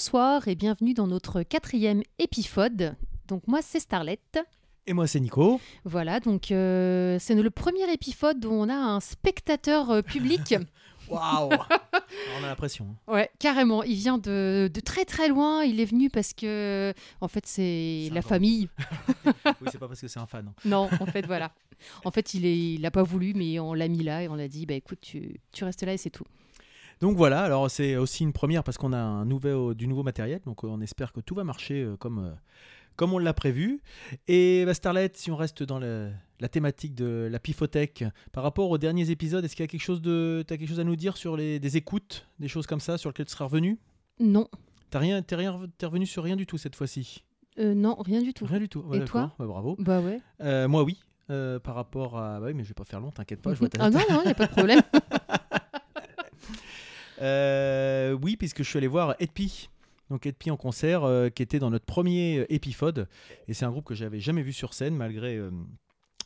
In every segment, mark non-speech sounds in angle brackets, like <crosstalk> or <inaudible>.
bonsoir et bienvenue dans notre quatrième épisode. Donc moi c'est Starlet. Et moi, c'est Nico. Voilà, donc euh, c'est le premier épisode où on a un spectateur euh, public. <laughs> Waouh <laughs> On a l'impression. hein. ouais, carrément. Il vient de, de très très loin. Il est venu parce que, en fait, c'est la famille. <laughs> Oui, c'est pas parce que c'est un fan. hein. Non, en fait, voilà. En fait, il est, il a pas voulu, mais on l'a mis là et on l'a dit, bah écoute, tu, tu restes là et c'est tout. Donc voilà, alors c'est aussi une première parce qu'on a un nouveau, du nouveau matériel. Donc euh, on espère que tout va marcher euh, comme, euh, comme on l'a prévu. Et bah, Starlet, si on reste dans le- la thématique de la pifothèque, par rapport aux derniers épisodes, est-ce qu'il y a quelque chose, de, t'as quelque chose à nous dire sur les, des écoutes, des choses comme ça, sur lesquelles tu seras revenu? Non, T'as rien, t'es rien, t'es revenu sur rien du tout cette fois-ci? Euh, non, rien du tout. Rien du tout. Ouais, Et toi? Bah, Bravo. Bah ouais. Euh, moi, oui. Euh, par rapport à. Bah oui, mais je vais pas faire long, t'inquiète pas, je vois ta ah non, non, il n'y a pas de problème. <laughs> Euh, oui, puisque je suis allé voir Edpi. Donc Edpi en concert, euh, qui était dans notre premier euh, Epifode. Et c'est un groupe que j'avais jamais vu sur scène, malgré,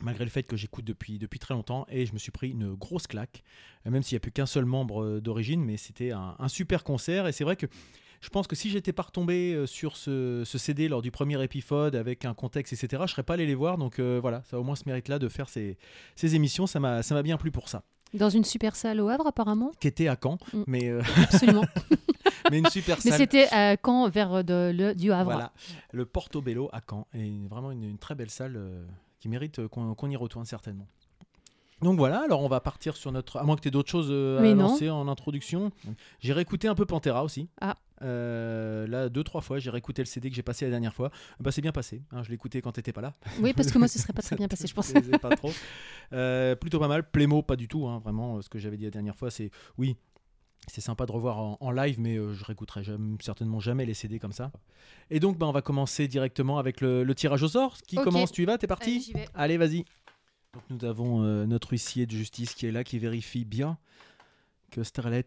malgré le fait que j'écoute depuis, depuis très longtemps. Et je me suis pris une grosse claque, même s'il n'y a plus qu'un seul membre d'origine. Mais c'était un, super concert. Et c'est vrai que je pense que si j'étais pas retombé sur ce, CD lors du premier Epifode, avec un contexte, etc., je serais pas allé les voir. Donc voilà, ça a au moins ce mérite-là de faire ces, ces émissions. Ça m'a bien plu pour ça. Dans une super salle au Havre, apparemment. Qui était à Caen, Mm. mais, euh, <laughs> Absolument. <laughs> mais une super Mais salle. c'était à Caen, vers de, le, du Havre. Voilà, le Portobello à Caen. Et vraiment une, une très belle salle euh, qui mérite euh, qu'on y retourne certainement. Donc voilà, alors on va partir sur notre. À moins que tu aies d'autres choses euh, à Mais non. lancer en introduction. J'ai réécouté un peu Pantera aussi. Ah. Euh, là, deux, trois fois, j'ai réécouté le CD que j'ai passé la dernière fois. Bah, c'est bien passé. hein, je écouté quand t'étais pas là. Oui, parce que moi, ce serait pas <laughs> très bien passé, je pense. Pas trop. Euh, plutôt pas mal. Plémo, pas du tout. hein, vraiment, euh, ce que j'avais dit la dernière fois, c'est oui. C'est sympa de revoir en, en live, mais euh, je réécouterai jamais- certainement jamais les CD comme ça. Et donc, bah, on va commencer directement avec le, le tirage au sort. Qui commence Tu y vas T'es parti. Allez, vas-y. Donc, nous avons notre huissier de justice qui est là, qui vérifie bien que Starlet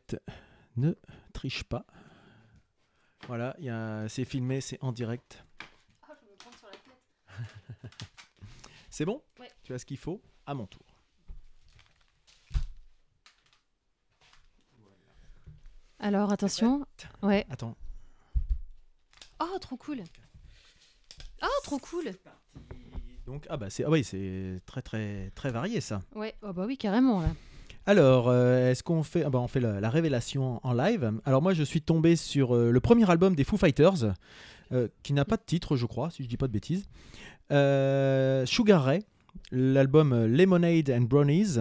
ne triche pas. Voilà, il y a- c'est filmé, c'est en direct. <laughs> C'est bon? Ouais. Tu as ce qu'il faut? À mon tour. Alors, attention. Ouais. Attends. Oh, trop cool. Oh, trop cool. Donc, ah bah c'est ah oui, c'est très très très varié ça. Ouais, oh bah oui, carrément, là. Alors, euh, est-ce qu'on fait ah bah, on fait la, la révélation en live Alors moi, je suis tombé sur euh, le premier album des Foo Fighters, euh, qui n'a pas de titre, je crois, si je dis pas de bêtises. Sugar Ray, l'album Lemonade and Brownies.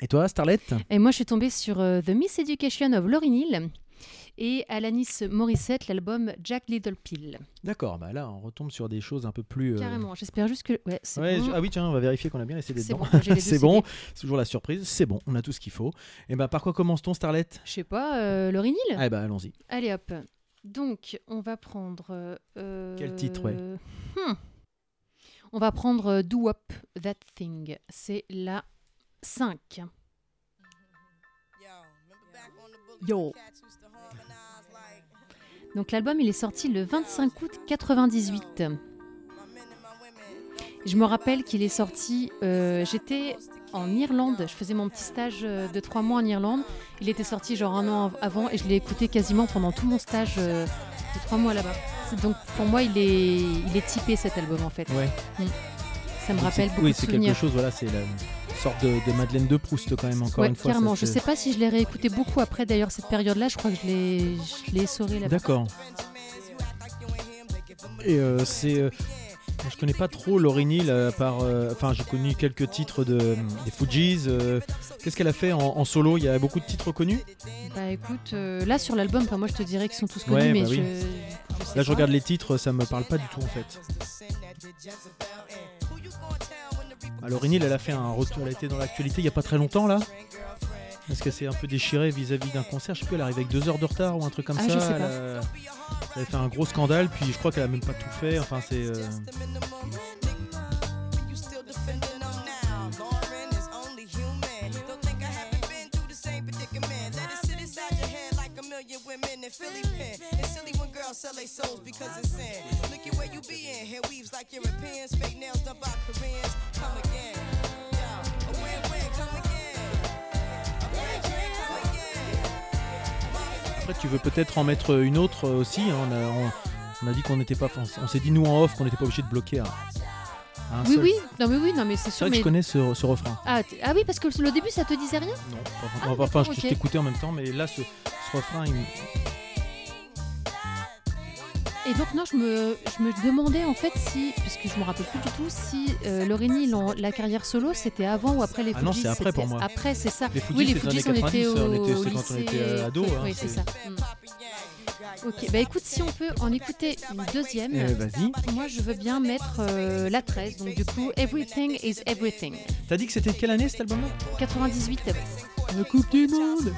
Et toi, Starlet Et moi, je suis tombée sur The Miss Education of Lauryn Hill et Alanis Morissette, l'album Jack Little Pill. D'accord, bah là, on retombe sur des choses un peu plus. euh, Carrément. J'espère juste que. Ouais, c'est ouais, bon. je- Ah oui, tiens, on va vérifier qu'on a bien laissé des C'est dedans. bon, c'est bon, <laughs> c'est toujours la surprise. C'est bon, on a tout ce qu'il faut. Et ben, par quoi commence-t-on, Starlet Je sais pas, euh, Lauryn Hill? Ah bah, allons-y. Allez hop. Donc, on va prendre. euh, Quel titre, ouais. hmm. On va prendre euh, Do Up That Thing. C'est la 5. Yo. Donc, l'album, il est sorti le 25 août 98. Je me rappelle qu'il est sorti. euh, J'étais en Irlande. Je faisais mon petit stage euh, de trois mois en Irlande. Il était sorti genre un an av- avant et je l'ai écouté quasiment pendant tout mon stage euh, de trois mois là-bas. C'est- Donc pour moi, il est, il est typé cet album en fait. Ouais. Ça me Donc, rappelle c'est- beaucoup Oui, de c'est souvenirs. quelque chose, voilà, c'est la sorte de, de Madeleine de Proust quand même, encore Ouais, une fois. carrément. ça, Je sais pas si je l'ai réécouté beaucoup après d'ailleurs cette période-là. Je crois que je l'ai, je l'ai essoré là-bas. D'accord. Et euh, c'est. euh, je connais pas trop à part. euh, Enfin, j'ai connu quelques titres de, des Fujis. euh, Qu'est-ce qu'elle a fait en, en solo? Il y a beaucoup de titres connus? Bah écoute, là sur l'album, enfin, moi je te dirais qu'ils sont tous connus, Ouais, mais bah je, oui. je sais Là, je regarde les titres, ça me parle pas du tout en fait. Lauryn Hill, elle a fait un retour, elle a été dans l'actualité il y a pas très longtemps là. Est-ce qu'elle s'est un peu déchirée vis-à-vis d'un concert? Je sais plus, elle arrive avec deux heures de retard ou un truc comme Ah, ça. je sais elle, pas. a, elle a fait un gros scandale, puis je crois qu'elle a même pas tout fait. Enfin, c'est. euh, girls sell their souls because it's sin. Look at where you be in. Hair weaves like Europeans. Fake nails done by Koreans. Come again. Yeah. A win-win. Come again. A win-win. Come again. Après, tu veux peut-être en mettre une autre aussi. hein. On a, on- on a dit qu'on n'était pas. On, on s'est dit nous en off qu'on n'était pas obligé de bloquer Oui, seul. oui, non mais oui, non mais c'est sûr. vrai que je connais ce, ce refrain. Ah, ah oui, parce que le début ça te disait rien? Non, pas- Ah, enfin, je t'écoutais en même temps, mais là, ce, ce refrain, il me- Et donc non, je me, je me demandais en fait si, puisque je me rappelle plus du tout, si euh, en- la carrière solo, c'était avant ou après les Ah non, c'est après pour moi. Après, c'est ça. les oui, les Fugees, on 90, était au, quand on était ado. oui, hein, oui, c'est ça. Mm. Ok, bah écoute, si on peut en écouter une deuxième, Eh, Vas-y. moi je veux bien mettre euh, la 13, donc du coup Everything is Everything. T'as dit que c'était quelle année cet album-là? 98. La Coupe du Monde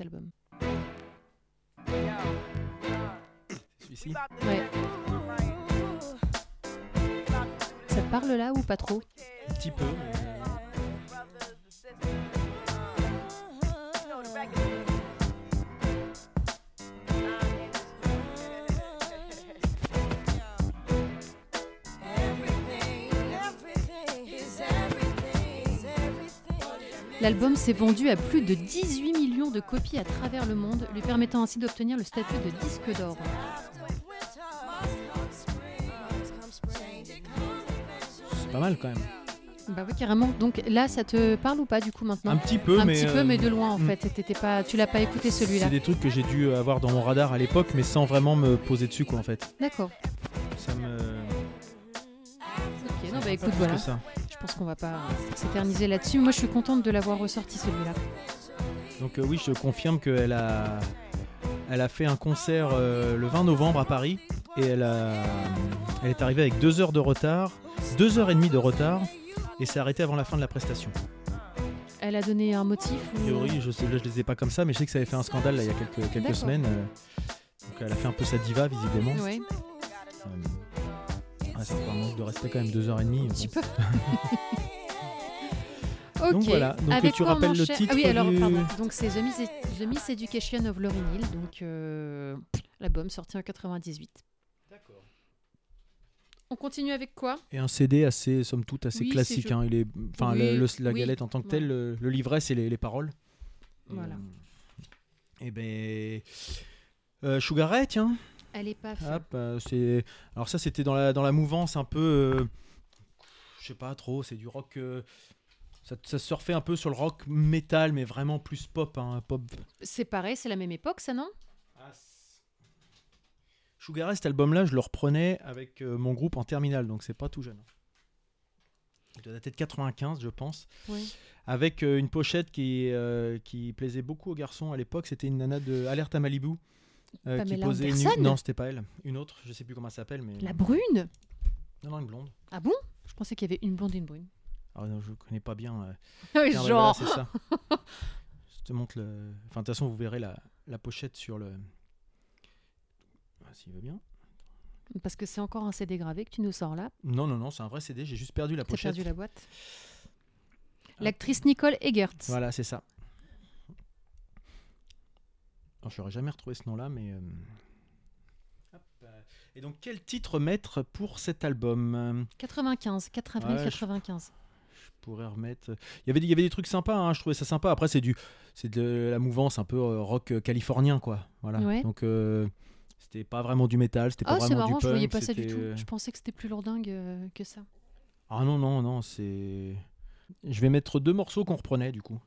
cet album. Celui-ci Ouais. Ça te parle là ou pas trop? Un petit peu. L'album s'est vendu à plus de 18 millions de copies à travers le monde, lui permettant ainsi d'obtenir le statut de disque d'or. C'est pas mal quand même. Bah oui, carrément. Donc là, ça te parle ou pas du coup maintenant Un petit peu, Un mais. petit peu, euh, mais de loin en mm. fait. T'étais pas, tu l'as pas écouté celui-là. C'est des trucs que j'ai dû avoir dans mon radar à l'époque, mais sans vraiment me poser dessus, quoi, en fait. D'accord. Ça me. Ok, non, bah écoute, voilà. Je pense qu'on va pas euh, s'éterniser là-dessus. Moi, je suis contente de l'avoir ressorti celui-là. Donc euh, oui, je confirme qu'elle a, elle a fait un concert euh, le 20 novembre à Paris et elle, a, elle est arrivée avec deux heures de retard, deux heures et demie de retard et s'est arrêtée avant la fin de la prestation. Elle a donné un motif A ou... priori, je sais, là, je les ai pas comme ça, mais je sais que ça avait fait un scandale là, il y a quelques, semaines. euh, donc elle a fait un peu sa diva visiblement. Ouais, c'est un manque de respect quand même, deux heures et demie. un petit peu. <laughs> ok. Donc voilà, donc Avec tu rappelles le titre Ah oui, alors, du- pardon. Donc c'est The, Miss, The Miss Education of Lauryn Hill, donc euh, l'album sorti en 98. On continue avec quoi? Et un CD assez, somme toute, assez Oui, classique. hein, il est, enfin, Oui, le- le- la oui, galette en tant que ouais. telle, le, le livret, c'est les, les paroles. Et, Voilà. euh, Et ben, euh, Sugar Ray, tiens. Elle est pas Hop, euh, c'est. Alors ça, c'était dans la dans la mouvance un peu. euh, Je sais pas trop. C'est du rock. Ça, ça surfait un peu sur le rock métal, mais vraiment plus pop, hein, pop. C'est pareil, c'est la même époque, ça non? Sugar Ray, cet album-là, je le reprenais avec euh, mon groupe en terminale, donc c'est pas tout jeune. Il doit dater de 95, je pense. Oui. avec euh, une pochette qui, euh, qui plaisait beaucoup aux garçons à l'époque. C'était une nana de Alerte à Malibu. qui posait Anderson? Non, c'était pas elle. Une autre, je sais plus comment elle s'appelle. Mais... La brune? Non, non, une blonde. Ah bon? Je pensais qu'il y avait une blonde et une brune. Alors, non, je connais pas bien. euh. <laughs> Genre. voilà, c'est ça. <laughs> je te montre le. Enfin, de toute façon, vous verrez la, la pochette sur le. Ah, S'il veut bien. Parce que c'est encore un CD gravé que tu nous sors là. Non, non, non, c'est un vrai CD. J'ai juste perdu la T'as pochette. perdu la boîte. L'actrice Nicole Eggert. Voilà, c'est ça. Alors, j'aurais jamais retrouvé ce nom-là, mais. euh, hop, euh, Et donc, quel titre mettre pour cet album? Euh, 95, 4 avril Ouais, je- 95. Je pourrais remettre. Il y avait, des- il y avait des trucs sympas, hein, je trouvais ça sympa. Après, c'est du, c'est de la mouvance un peu euh, rock euh, californien, quoi. Voilà. Ouais. Donc, euh, c'était pas vraiment du métal, c'était pas Ah, c'est vraiment marrant, du je voyais punk, pas ça du tout. euh, Je pensais que c'était plus lourdingue euh, que ça. Ah non, non, non, c'est. Je vais mettre deux morceaux qu'on reprenait, du coup.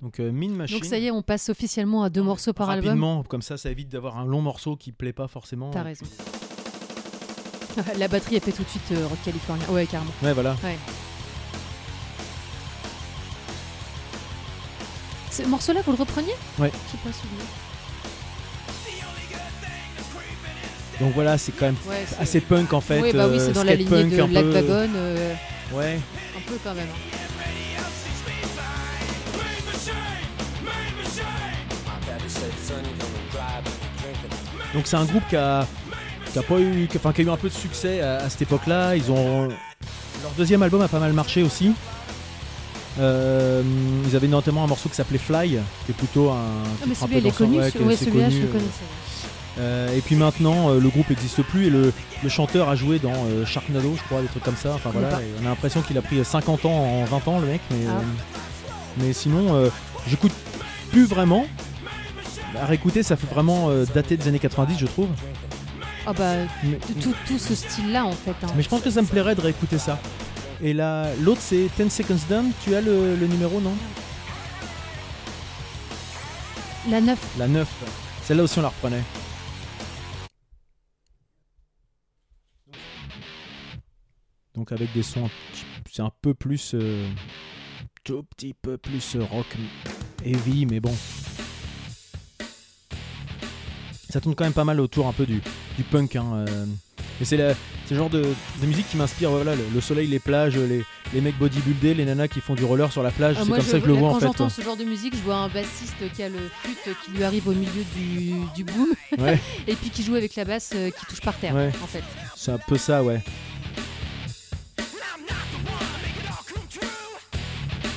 Donc, euh, Mean Machine. Donc ça y est, on passe officiellement à deux morceaux par album. Rapidement, comme ça, ça évite d'avoir un long morceau qui plaît pas forcément. T'as raison. <laughs> La batterie, elle fait tout de suite euh, rock californien. Ouais, carrément. Ouais, voilà. Ce morceau-là, vous le repreniez Ouais. J'ai pas souvenir. Donc voilà, c'est quand même Ouais, assez punk en fait. oui, bah oui, euh, c'est dans la lignée punk de Black peu. Wagon. euh, Ouais. un peu quand même. hein. Donc c'est un groupe qui a, qui a pas eu, qui, enfin, qui a eu un peu de succès à, à cette époque-là. Ils ont leur deuxième album a pas mal marché aussi. Euh, ils avaient notamment un morceau qui s'appelait Fly, qui est plutôt un. Ah, mais celui-là, il est connu. ouais, celui-là, je le euh. connaissais. Euh, et puis maintenant, euh, le groupe n'existe plus et le, le chanteur a joué dans euh, Sharknado, je crois, des trucs comme ça. Enfin voilà, et on a l'impression qu'il a pris 50 ans en 20 ans, le mec. Mais, Ah. Mais sinon, j'écoute plus vraiment. À réécouter, ça fait vraiment dater des années 90, je trouve. Ah bah, Mais, tout, tout ce style-là en fait. hein. mais je pense que ça me plairait de réécouter ça. Et là, l'autre, c'est 10 Seconds Down. Tu as le, le numéro, non? La 9, La 9. Celle-là aussi, on la reprenait. Donc avec des sons, c'est un peu plus, euh, tout petit peu plus euh, rock heavy, mais bon. Ça tourne quand même pas mal autour un peu du, du punk. Hein, euh. Et c'est le genre de, de musique qui m'inspire. Voilà, le, le soleil, les plages, les, les mecs bodybuildés, les nanas qui font du roller sur la plage. Ah, c'est comme ça que je le vois quand en fait. j'entends quoi. ce genre de musique, je vois un bassiste qui a le flûte qui lui arrive au milieu du, du boom Ouais. <laughs> et puis qui joue avec la basse euh, qui touche par terre Ouais. en fait. C'est un peu ça, ouais.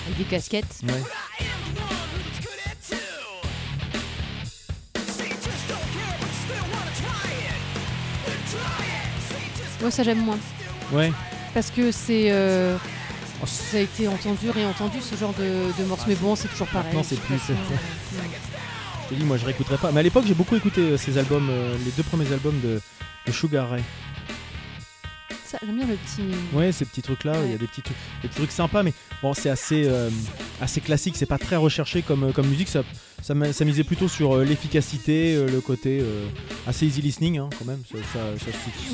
Avec des casquettes. ouais. Moi ça j'aime moins Ouais. parce que c'est euh, ça a été entendu, réentendu ce genre de, de morceaux. Mais bon, c'est toujours pareil. Maintenant, c'est plus- façon, euh, Je te dis, moi je réécouterai pas. Mais à l'époque, j'ai beaucoup écouté euh, ces albums, euh, les deux premiers albums de, de Sugar Ray. ça, j'aime bien le petit. Ouais, ces petits trucs là, il y a des petits trucs, des petits trucs sympas, mais bon, c'est assez, euh, assez classique, c'est pas très recherché comme, comme musique. Ça, ça, ça misait plutôt sur euh, l'efficacité, euh, le côté euh, assez easy listening hein, quand même. Ça, ça, ça,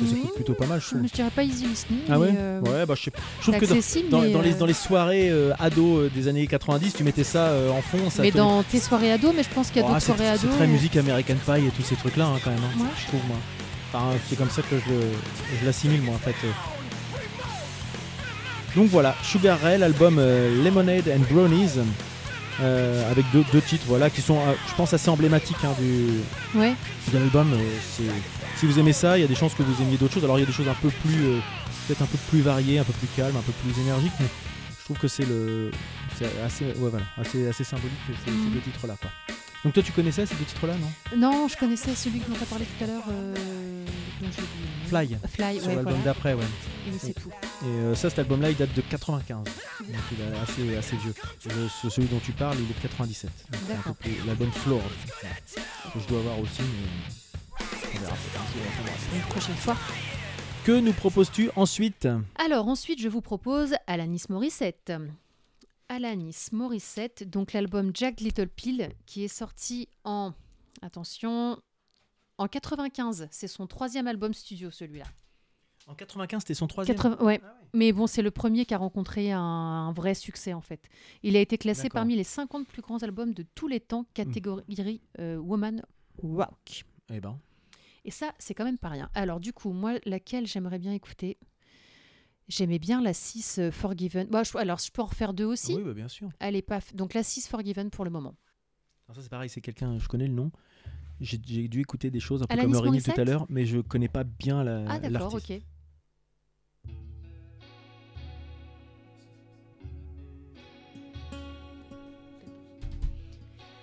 s'écoute- plutôt pas mal, je trouve. Je dirais pas easy listening. Ah ouais Ouais, bah je sais. Je c'est trouve que dans, les, dans les soirées ados des années 90, tu mettais ça en fond. Ça mais dans tes soirées ados, mais je pense qu'il y a Oh, d'autres c'est- soirées C'est ados. très où- musique American Pie et tous ces trucs là quand même, hein, Ouais. je trouve moi. Enfin, c'est comme ça que je, je l'assimile moi en fait. Donc voilà, Sugar Ray, l'album euh, Lemonade and Brownies, euh, avec deux, deux titres voilà, qui sont, euh, je pense, assez emblématiques hein, du, Ouais. de l'album. euh, si vous aimez ça, il y a des chances que vous aimiez d'autres choses. Alors il y a des choses un peu plus, peut-être un peu plus variées, un peu plus calmes, un peu plus énergiques, mais je trouve que c'est le, c'est assez, ouais, voilà, assez, assez symbolique ces, ces Mhm. deux titres là. Quoi. Donc toi tu connaissais ces deux titres là, non? Non, je connaissais celui dont tu as parlé tout à l'heure. euh, dont j'ai oublié le nom. Fly. Fly, Sur ouais, l'album voilà. d'après, ouais. Et c'est tout. Et euh, ça, cet album-là, il date de 95. Donc il est assez, assez vieux. Je- ce- celui dont tu parles, il est de 97. Donc c'est un peu D'accord. L'album Floor. Que je dois avoir aussi, mais on verra. Une prochaine fois. Que nous proposes-tu ensuite? Alors ensuite, je vous propose Alanis Morissette. Alanis Morissette, donc l'album Jack Little Pill, qui est sorti en attention en 95. C'est son troisième album studio, celui-là. En 95, c'était son troisième. 80 ouais. Ah ouais. Mais bon, c'est le premier qui a rencontré un, un vrai succès en fait. Il a été classé parmi les 50 plus grands albums de tous les temps, catégorie euh, Woman Rock. Eh ben, Et ça, c'est quand même pas rien. Alors du coup, moi, laquelle j'aimerais bien écouter? J'aimais bien la 6 euh, Forgiven. Bon, je- alors, je peux en refaire deux aussi? oui, bah, bien sûr. Allez, paf. Donc la 6 Forgiven pour le moment. Alors ça, c'est pareil, c'est quelqu'un, je connais le nom. J'ai dû écouter des choses un peu Alanis comme Aurélie tout à l'heure, mais je connais pas bien la, ah d'accord, ok.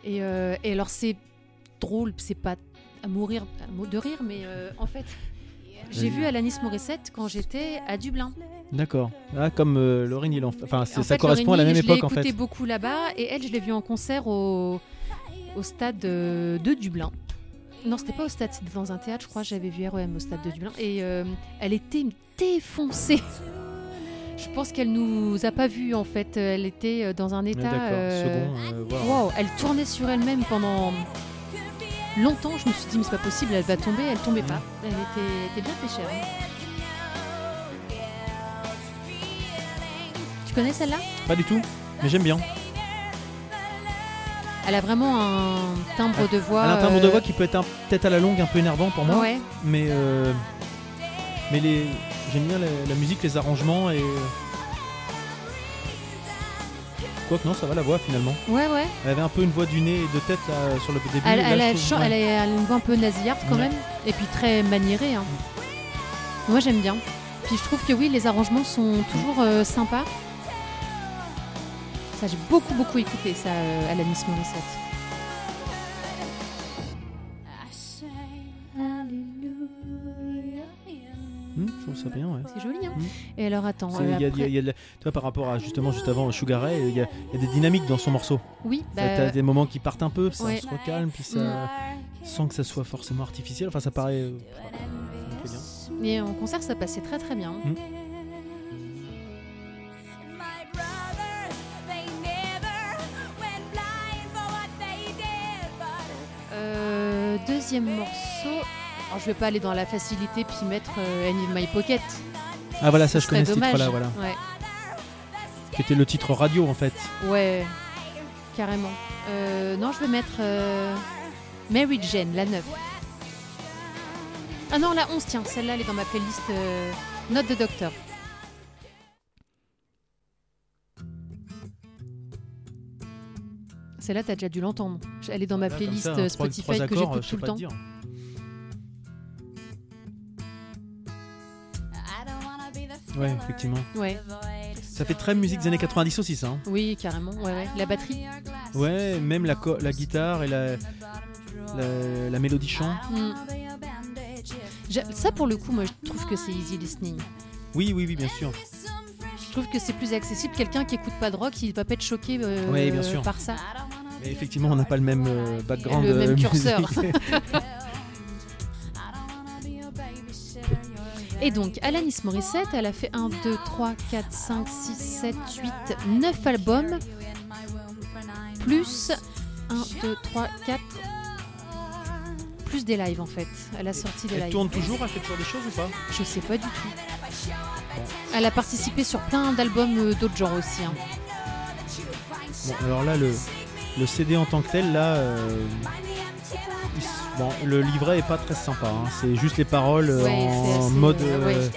Et, euh, et alors c'est drôle, c'est pas à mourir à de rire, mais euh, en fait, j'ai vu Alanis Morissette quand j'étais à Dublin. D'accord. Ah, comme euh, en. Enfin, En ça fait, correspond à la même je l'ai époque, en écouté fait. beaucoup là-bas, et elle, je l'ai vue en concert au, au stade euh, de Dublin. Non, c'était pas au stade, c'était dans un théâtre, je crois. J'avais vu REM au stade de Dublin, et euh, elle était défoncée. Je pense qu'elle nous a pas vus en fait. Elle était euh, dans un état. Euh, second. euh, elle tournait sur elle-même pendant longtemps. Je me suis dit, mais c'est pas possible, elle va tomber. Elle tombait pas. Elle était, était bien chère. hein. Tu connais celle-là? Pas du tout, mais j'aime bien. Elle a vraiment un timbre de voix. Elle a un timbre de euh, voix qui peut être peut-être à la longue un peu énervant pour moi, Ouais. mais euh, mais les j'aime bien la, la musique, les arrangements et quoique non, ça va la voix finalement. Ouais, ouais. Elle avait un peu une voix du nez et de tête là, sur le début. Elle, là, elle je a, trouve- chan- ouais. elle a- elle a une voix un peu nasillarde quand Ouais. même. Et puis très maniérée. hein. Moi, j'aime bien. Puis je trouve que oui, les arrangements sont toujours euh, sympas. Ça, j'ai beaucoup, beaucoup écouté ça euh, à la Miss Morissette. Hmm, je trouve ça bien, ouais. C'est joli, hein Mm. Et alors, attends. Euh, il y a- il y a- après- il y a de la- tu vois, par rapport à justement juste avant Sugar Ray, il y, a des dynamiques dans son morceau. Oui, bah, T'as des moments qui partent un peu, ça ouais. se recalme, puis ça, sans que ça soit forcément artificiel. Enfin, ça paraît. euh, ça bien. mais en concert, ça passait très très bien. Mm. Deuxième morceau. Alors, je vais pas aller dans la facilité puis mettre euh, Any in My Pocket. Ah voilà, ça je connais ce titre-là, voilà. Ouais. Qui était le titre radio en fait. Ouais, carrément. Euh, non, je vais mettre euh, Mary Jane, la 9. Ah non, la 11, tiens, celle-là, elle est dans ma playlist euh, Note de Docteur. Celle-là, t'as déjà dû l'entendre. Elle est dans ma Là, playlist ça, euh, trois- Spotify trois que j'écoute sais tout le temps. Ouais, effectivement. Ouais. Ça fait très musique des années 90 aussi, ça. hein. oui, carrément. Ouais, ouais. La batterie. Ouais, même la, la guitare et la, la, la mélodie chant. Hmm. Ça, pour le coup, moi, je trouve que c'est easy listening. Oui, oui, oui, bien sûr. Je trouve que c'est plus accessible. Quelqu'un qui écoute pas de rock, il va pas être choqué euh, Ouais, bien sûr. par ça. Mais effectivement, on n'a pas le même euh, background. Le même euh, curseur. <laughs> Et donc, Alanis Morissette, elle a fait 1, 2, 3, 4, 5, 6, 7, 8, 9 albums, plus 1, 2, 3, 4, plus des lives en fait. Elle a sorti des Elle lives. tourne toujours, elle fait toujours des choses ou pas? Je sais pas du tout. Elle a participé sur plein d'albums euh, d'autres genres aussi. hein. Bon, alors là, le, le CD en tant que tel, là, euh, il bon, le livret est pas très sympa. hein. C'est juste les paroles euh, Ouais, en assez, mode euh, ouais.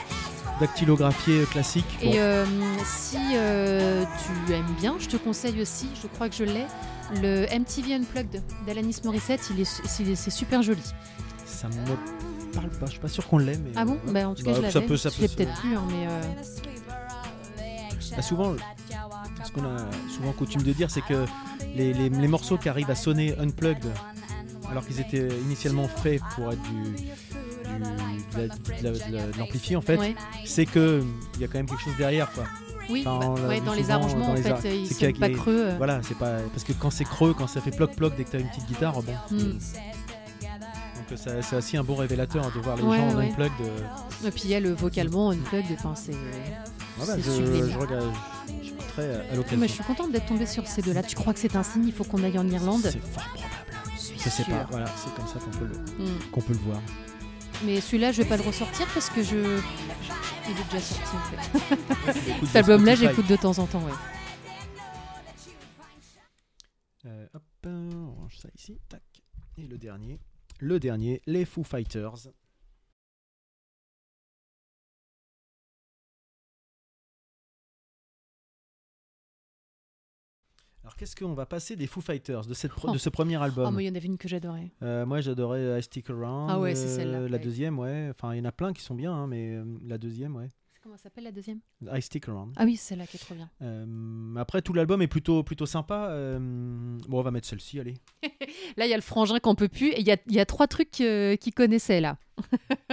dactylographié classique. Bon, Et euh, si euh, tu aimes bien, je te conseille aussi, je crois que je l'ai, le MTV Unplugged d'Alanis Morissette. Il est, c'est super joli. ça me parle pas. Je suis pas sûr qu'on l'ait, mais Ah bon? euh, bah, En tout cas, bah, je ça l'avais. peut, ça Je peut l'ai peut-être plus, hein, mais euh, Bah, souvent, ce qu'on a souvent coutume de dire, c'est que les, les- les morceaux qui arrivent à sonner unplugged, alors qu'ils étaient initialement faits pour être du, du- de la- de la- de la- de l'amplifié en fait, ouais. c'est que il y a quand même quelque chose derrière quoi. oui, Enfin, bah, ouais, dans les arrangements, dans en les fait, ar- ils sont pas les- creux. euh. Voilà, c'est pas parce que quand c'est creux, quand ça fait ploc ploc dès que t'as une petite guitare, bon. Hmm. Donc euh, ça- c'est aussi un bon révélateur de voir les Ouais, gens en unplugged. euh, Et puis il y a le vocalement unplugged, enfin c'est. voilà, C'est je, sublime. je regarde, à Mais l'occasion. je suis contente d'être tombée sur ces deux-là. Tu crois que c'est un signe Il faut qu'on aille en Irlande C'est fort probable. Je suis Je sais pas. Voilà, c'est comme ça qu'on peut le, Hmm. qu'on peut le voir. Mais celui-là, je vais pas le ressortir parce que je. Il est déjà sorti en fait. Cet album-là, j'écoute de temps en temps, ouais. Euh, hop, on range ça ici. Tac. Et le dernier. Le dernier, les Foo Fighters. Alors qu'est-ce qu'on va passer des Foo Fighters de, cette Oh. de ce premier album Oh, mais il y en avait une que j'adorais. Euh, Moi j'adorais euh, I Stick Around. Ah ouais, c'est euh, celle-là, La ouais. deuxième, ouais. Enfin il y en a plein qui sont bien, hein, mais euh, la deuxième, ouais. Comment ça s'appelle la deuxième? I Stick Around. Ah oui, c'est celle-là qui est trop bien. Euh, après tout l'album est plutôt, plutôt sympa. euh, bon on va mettre celle-ci, allez. <laughs> Là, il y a le frangin qu'on peut plus. Et il y a, il y a trois trucs euh, qu'il connaissait là. <laughs>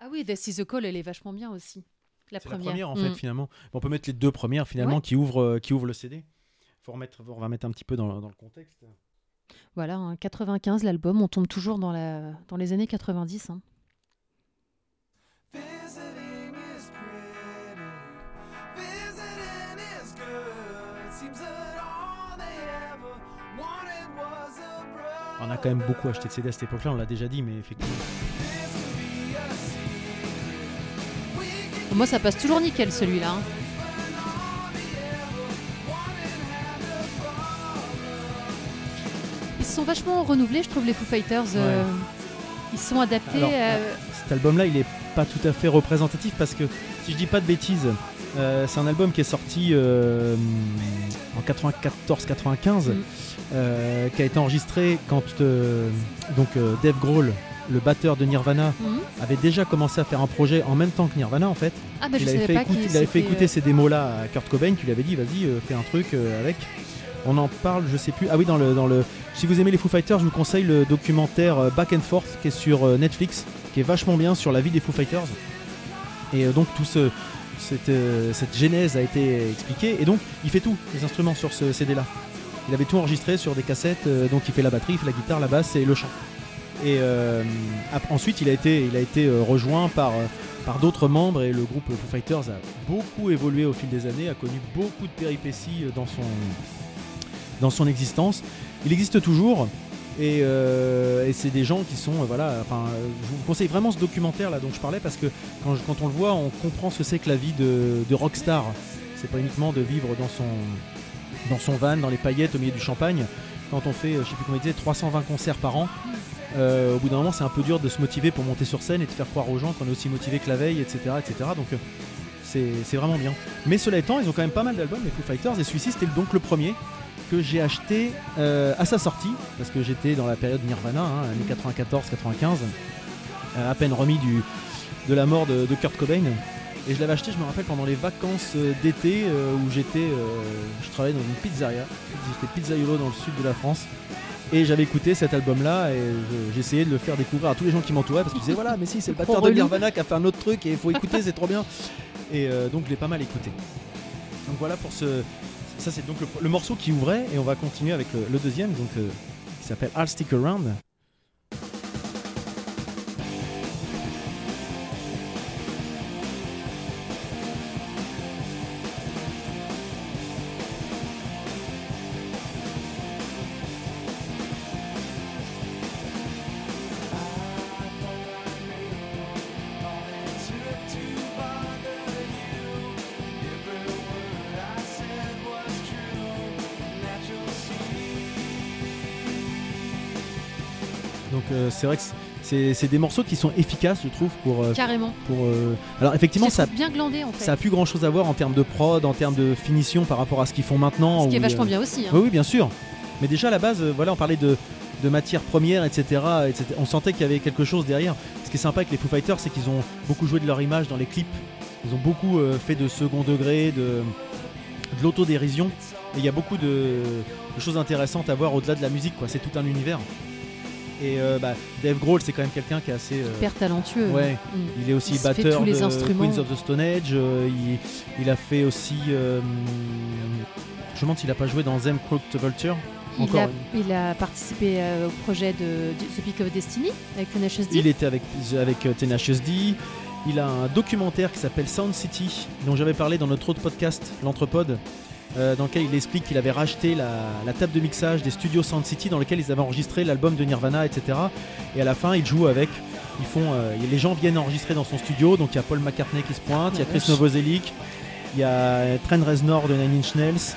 ah oui, This is the Call, elle est vachement bien aussi. La C'est première. la première en Mm. fait finalement. Bon, on peut mettre les deux premières finalement Ouais. qui ouvrent euh, qui ouvrent le CD. Faut remettre, on va mettre un petit peu dans, dans le contexte. Voilà, hein, 95 l'album, on tombe toujours dans, la, dans les années 90. hein. On a quand même beaucoup acheté de CD à cette époque-là, on l'a déjà dit, mais effectivement. Moi, ça passe toujours nickel celui-là. hein. Sont vachement renouvelés, je trouve, les Foo Fighters. euh, ils sont adaptés. Alors, euh, Cet album-là, il est pas tout à fait représentatif parce que si je dis pas de bêtises, euh, c'est un album qui est sorti euh, en 94-95, Mm. qui a été enregistré quand donc Dave Grohl, le batteur de Nirvana, mhm. avait déjà commencé à faire un projet en même temps que Nirvana en fait. Ah, bah, je il, avait fait, pas écouter, il avait fait écouter ces démos-là à Kurt Cobain, qui lui avait dit vas-y, fais un truc avec. On en parle, je sais plus. Ah oui, dans le. Si vous aimez les Foo Fighters, je vous conseille le documentaire euh, Back and Forth qui est sur euh, Netflix, qui est vachement bien sur la vie des Foo Fighters. Et euh, donc tout ce, cette, cette genèse a été expliquée. Et donc il fait tout, les instruments sur ce CD-là. Il avait tout enregistré sur des cassettes, donc il fait la batterie, il fait la guitare, la basse et le chant. Et ensuite il a été, rejoint par, par d'autres membres et le groupe Foo Fighters a beaucoup évolué au fil des années, a connu beaucoup de péripéties dans son, dans son existence. Il existe toujours. Et, euh, c'est des gens qui sont, euh, voilà, enfin, je vous conseille vraiment ce documentaire là dont je parlais parce que quand, on le voit, on comprend ce que c'est que la vie de, de rockstar. C'est pas uniquement de vivre dans son, dans van, dans les paillettes, au milieu du champagne. Quand on fait, euh, je sais plus comment il disait, 320 concerts par an, au bout d'un moment, c'est un peu dur de se motiver pour monter sur scène et de faire croire aux gens qu'on est aussi motivé que la veille, etc. etc. Donc, c'est c'est vraiment bien. Mais cela étant, ils ont quand même pas mal d'albums, les Foo Fighters, et celui-ci, c'était donc le premier que j'ai acheté euh, à sa sortie, parce que j'étais dans la période Nirvana, hein, années 94-95, euh, à peine remis du, de la mort de, de Kurt Cobain. Et je l'avais acheté, je me rappelle, pendant les vacances euh, d'été euh, où j'étais, je travaillais dans une pizzeria, j'étais pizzaiolo dans le sud de la France. Et j'avais écouté cet album-là et je- j'essayais de le faire découvrir à tous les gens qui m'entouraient parce qu'ils disaient voilà, mais si, c'est le batteur de. Nirvana qui a fait un autre truc et il faut écouter, c'est trop bien. Et donc je l'ai pas mal écouté. Donc voilà pour ce. Ça, c'est donc le, morceau qui ouvrait et on va continuer avec le, le deuxième donc, euh, qui s'appelle I'll Stick Around. C'est vrai que c'est des morceaux qui sont efficaces, je trouve, pour. euh, Carrément. pour euh, Alors effectivement, ça, trouve bien glandé en fait. ça a plus grand chose à voir en termes de prod, en termes de finition par rapport à ce qu'ils font maintenant. Ce qui est vachement euh, bien aussi. hein. Oui, oui, bien sûr. Mais déjà à la base, voilà, on parlait de, de matières premières, etc., etc. On sentait qu'il y avait quelque chose derrière. Ce qui est sympa avec les Foo Fighters, c'est qu'ils ont beaucoup joué de leur image dans les clips. Ils ont beaucoup euh, fait de second degré, de, de l'autodérision. Et il y a beaucoup de, de choses intéressantes à voir au-delà de la musique, quoi. C'est tout un univers. Et euh, bah, Dave Grohl, c'est quand même quelqu'un qui est assez. euh, Hyper talentueux. Ouais. Mm. il est aussi Il se fait batteur tous les de instruments. Queens of the Stone Age. euh, il, il a fait aussi. euh, je me demande s'il a pas joué dans Them Crooked Vulture. Il, a, une- il a participé au projet de The Peak of Destiny avec Tenacious D. Il était avec, avec Tenacious D. Il a un documentaire qui s'appelle Sound City, dont j'avais parlé dans notre autre podcast, l'Entrepode, euh, dans lequel il explique qu'il avait racheté la, la table de mixage des studios Sound City, dans lequel ils avaient enregistré l'album de Nirvana, etc. Et à la fin, il joue avec. Ils font, euh, les gens viennent enregistrer dans son studio, donc il y a Paul McCartney qui se pointe, il y a Chris. Novoselic, il y a Trent Reznor de Nine Inch Nails,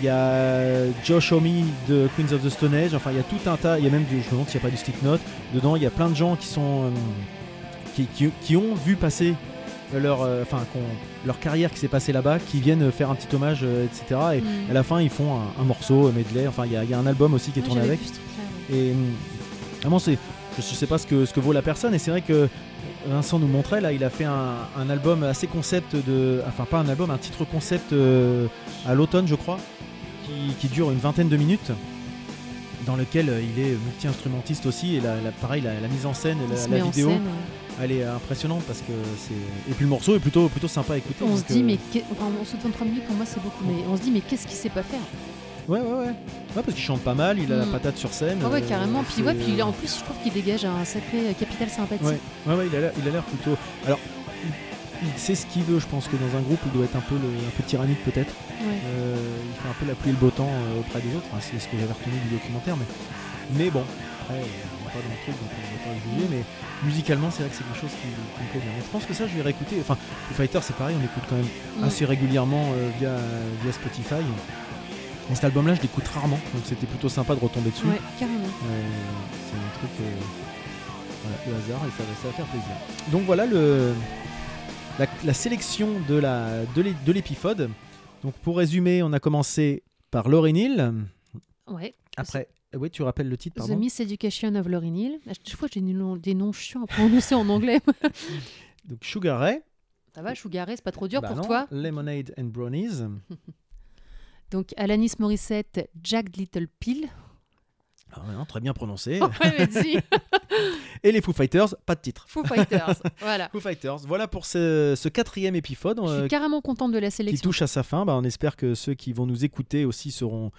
il y a Josh Homme de Queens of the Stone Age, enfin il y a tout un tas, il y a même, du, je me demande s'il n'y a pas du stick note, dedans il y a plein de gens qui sont... euh, qui, qui- qui ont vu passer leur, euh, enfin, qu'on- leur carrière qui s'est passée là-bas, qui viennent faire un petit hommage, euh, etc. Et Mm. à la fin ils font un, un morceau, un medley, enfin il y, a- il y a un album aussi qui est tourné avec. ouais. Et hum, vraiment, c'est, je ne sais pas ce que, ce que vaut la personne. Et c'est vrai que Vincent nous montrait, là, il a fait un, un album assez concept de. Enfin, pas un album, un titre concept euh, à l'automne, je crois, qui, qui dure une vingtaine de minutes. Dans lequel euh, il est multi-instrumentiste aussi, et la- pareil, la, la mise en scène, la, la vidéo, scène, ouais. Elle est impressionnante parce que c'est. Et puis le morceau est plutôt, plutôt sympa à écouter. On se dit, euh, mais enfin, on se 23 minutes pour moi c'est beaucoup, mais on se dit, mais qu'est-ce qu'il sait pas faire? Ouais, ouais, ouais. Ouais, parce qu'il chante pas mal, il a la Mm. patate sur scène. Ah ouais, euh, carrément. Puis, ouais, puis en plus, je trouve qu'il dégage un sacré capital sympathie. Ouais, ouais, ouais, il a l'air, il a l'air plutôt. Alors, il, il sait ce qu'il veut, je pense que dans un groupe, il doit être un peu, le- un peu tyrannique peut-être. Ouais. Euh, il fait un peu la pluie et le beau temps euh, auprès des autres, Enfin, c'est ce que j'avais retenu du documentaire. Mais, mais bon, après, on n'est pas dans le truc, donc on ne va pas juger. Mais musicalement, c'est vrai que c'est quelque chose qui, qui me plaît bien. Mais je pense que ça, je vais réécouter. Enfin, Foo Fighters, c'est pareil, on écoute quand même Mm. assez régulièrement euh, via, via Spotify. Et cet album-là, je l'écoute rarement, donc c'était plutôt sympa de retomber dessus. Ouais, carrément. Euh, c'est un truc. euh, voilà, le hasard et ça, va- ça va faire plaisir. Donc voilà le, la, la sélection de la de l'é- de l'épiphode. Donc pour résumer, on a commencé par Lauryn Hill. Ouais. Après, oui, tu rappelles le titre, The pardon. Miseducation of Lauryn Hill. À chaque fois, j'ai des noms, chiants à prononcer en anglais. <laughs> Donc Sugar Ray. Ça va, Chougaré, c'est pas trop dur Bah pour non, toi Lemonade and Brownies. <laughs> Donc, Alanis Morissette, Jack Little Pill. Ah ouais, hein, très bien prononcé. <laughs> Et les Foo Fighters, pas de titre. Foo Fighters. Voilà. Foo Fighters. Voilà pour ce, ce quatrième épisode Je euh, suis carrément contente de la qui sélection. touche à sa fin. Bah, on espère que ceux qui vont nous écouter aussi seront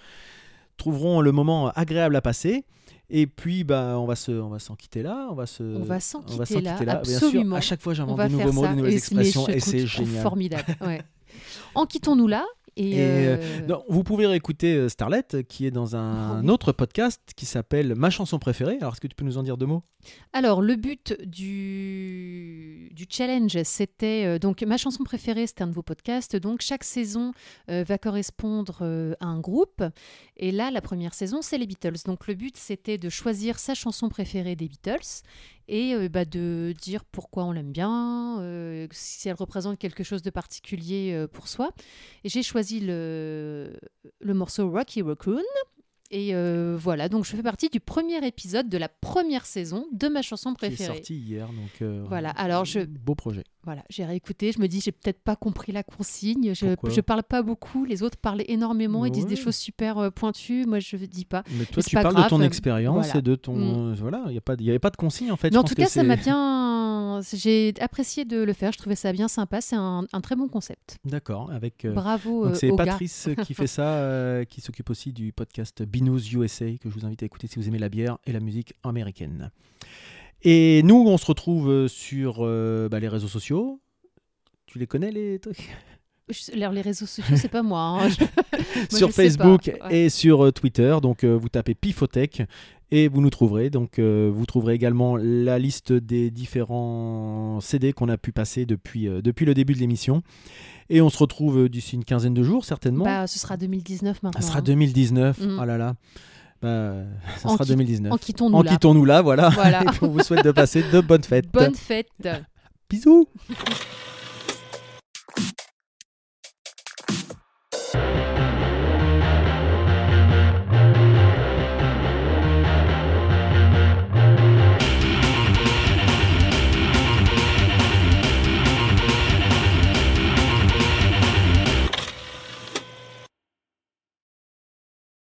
trouveront le moment agréable à passer. Et puis, bah, on va se, on va s'en quitter là. On va se, On va s'en va quitter là, Bien sûr, absolument. à chaque fois, j'invente de nouveaux mots, de nouvelles expressions, et c'est génial. formidable. Ouais. En quittons-nous là. Et, Et, euh, Non, vous pouvez réécouter euh, Starlet, qui est dans un Oh oui. autre podcast qui s'appelle Ma chanson préférée. Alors, est-ce que tu peux nous en dire deux mots? Alors, le but du, du challenge, c'était euh, donc ma chanson préférée, c'était un de vos podcasts. Donc, chaque saison euh, va correspondre euh, à un groupe. Et là, la première saison, c'est les Beatles. Donc, le but, c'était de choisir sa chanson préférée des Beatles et euh, bah, de dire pourquoi on l'aime bien, euh, si elle représente quelque chose de particulier euh, pour soi. J'ai choisi le, le morceau Rocky Raccoon. Et euh, voilà, donc je fais partie du premier épisode de la première saison de ma chanson Qui est préférée. sorti hier. Donc, euh, Voilà, alors je- Beau projet. Voilà, j'ai réécouté, je me dis j'ai peut-être pas compris la consigne, je, je parle pas beaucoup, les autres parlent énormément, ils disent des Ouais. choses super euh, pointues, moi je dis pas. Mais toi, tu pas parles grave, de ton expérience voilà. et de ton. Voilà, il n'y avait pas de consigne en fait. Mais Je en pense tout que cas, ça m'a c'est- j'ai apprécié de le faire, je trouvais ça bien sympa, c'est un, un très bon concept. D'accord, avec. euh, Bravo euh, c'est. Patrice qui fait <laughs> ça, euh, qui s'occupe aussi du podcast Binous USA, que je vous invite à écouter si vous aimez la bière et la musique américaine. Et nous, on se retrouve euh, sur euh, bah, les réseaux sociaux. Tu les connais les trucs? Je- alors, les réseaux sociaux, c'est pas moi. hein, je- <laughs> moi, Sur Facebook ouais. et sur euh, Twitter. Donc euh, vous tapez Pifotech et vous nous trouverez. Donc euh, vous trouverez également la liste des différents CD qu'on a pu passer depuis, euh, depuis le début de l'émission. Et on se retrouve d'ici une quinzaine de jours certainement. Bah, ce sera 2019 maintenant. Ça sera hein. 2019. Mm. Oh là là. Bah, ça En sera qui- 2019. En quittons-nous En là. quittons-nous là, voilà. Voilà. <laughs> Et on vous souhaite de passer de bonnes fêtes. Bonne fête. Bisous.